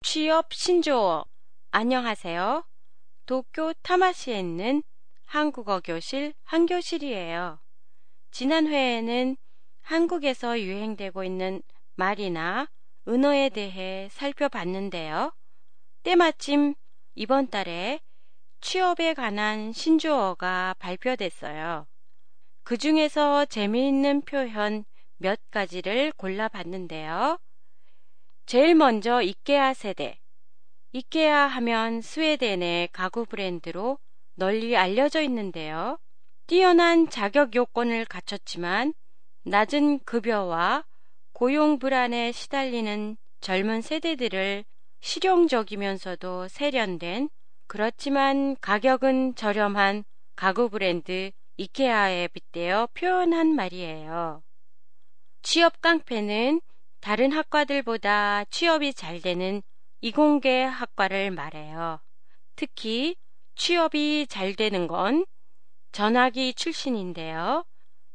취업 신조어 안녕하세요. 도쿄 타마시에 있는 한국어 교실 한교실이에요. 지난 회에는 한국에서 유행되고 있는 말이나 은어에 대해 살펴봤는데요. 때마침 이번 달에 취업에 관한 신조어가 발표됐어요. 그 중에서 재미있는 표현 몇 가지를 골라봤는데요. 제일 먼저 이케아 세대. 이케아 하면 스웨덴의 가구 브랜드로 널리 알려져 있는데요. 뛰어난 자격 요건을 갖췄지만 낮은 급여와 고용 불안에 시달리는 젊은 세대들을 실용적이면서도 세련된 그렇지만 가격은 저렴한 가구 브랜드 이케아에 빗대어 표현한 말이에요. 취업 깡패는 다른 학과들보다 취업이 잘 되는 이공계 학과를 말해요. 특히 취업이 잘 되는 건 전화기 출신인데요.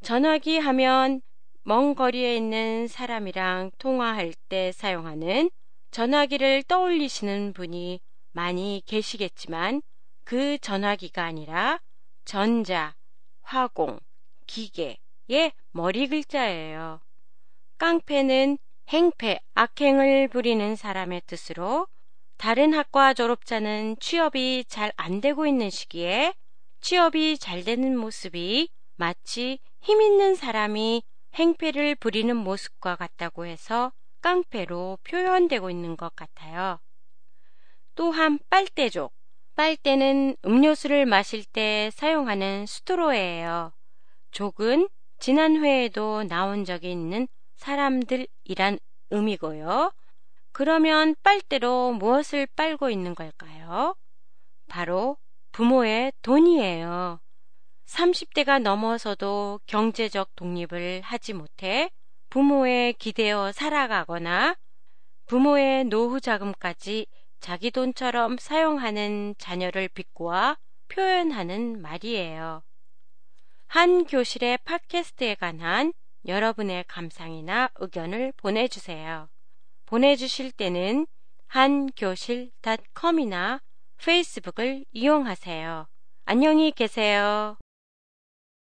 전화기 하면 먼 거리에 있는 사람이랑 통화할 때 사용하는 전화기를 떠올리시는 분이 많이 계시겠지만 그 전화기가 아니라 전자, 화공, 기계의 머리 글자예요. 깡패는 행패, 악행을 부리는 사람의 뜻으로 다른 학과 졸업자는 취업이 잘 안 되고 있는 시기에 취업이 잘 되는 모습이 마치 힘 있는 사람이 행패를 부리는 모습과 같다고 해서 깡패로 표현되고 있는 것 같아요. 또한 빨대족. 빨대는 음료수를 마실 때 사용하는 스트로예요. 족은 지난 회에도 나온 적이 있는 사람들이란 의미고요. 그러면 빨대로 무엇을 빨고 있는 걸까요? 바로 부모의 돈이에요. 30대가 넘어서도 경제적 독립을 하지 못해 부모에 기대어 살아가거나 부모의 노후 자금까지 자기 돈처럼 사용하는 자녀를 비꼬아 표현하는 말이에요. 한 교실의 팟캐스트에 관한 여러분의 감상이나 의견을 보내주세요. 보내주실 때는 한교실닷컴이나 페이스북을 이용하세요. 안녕히 계세요.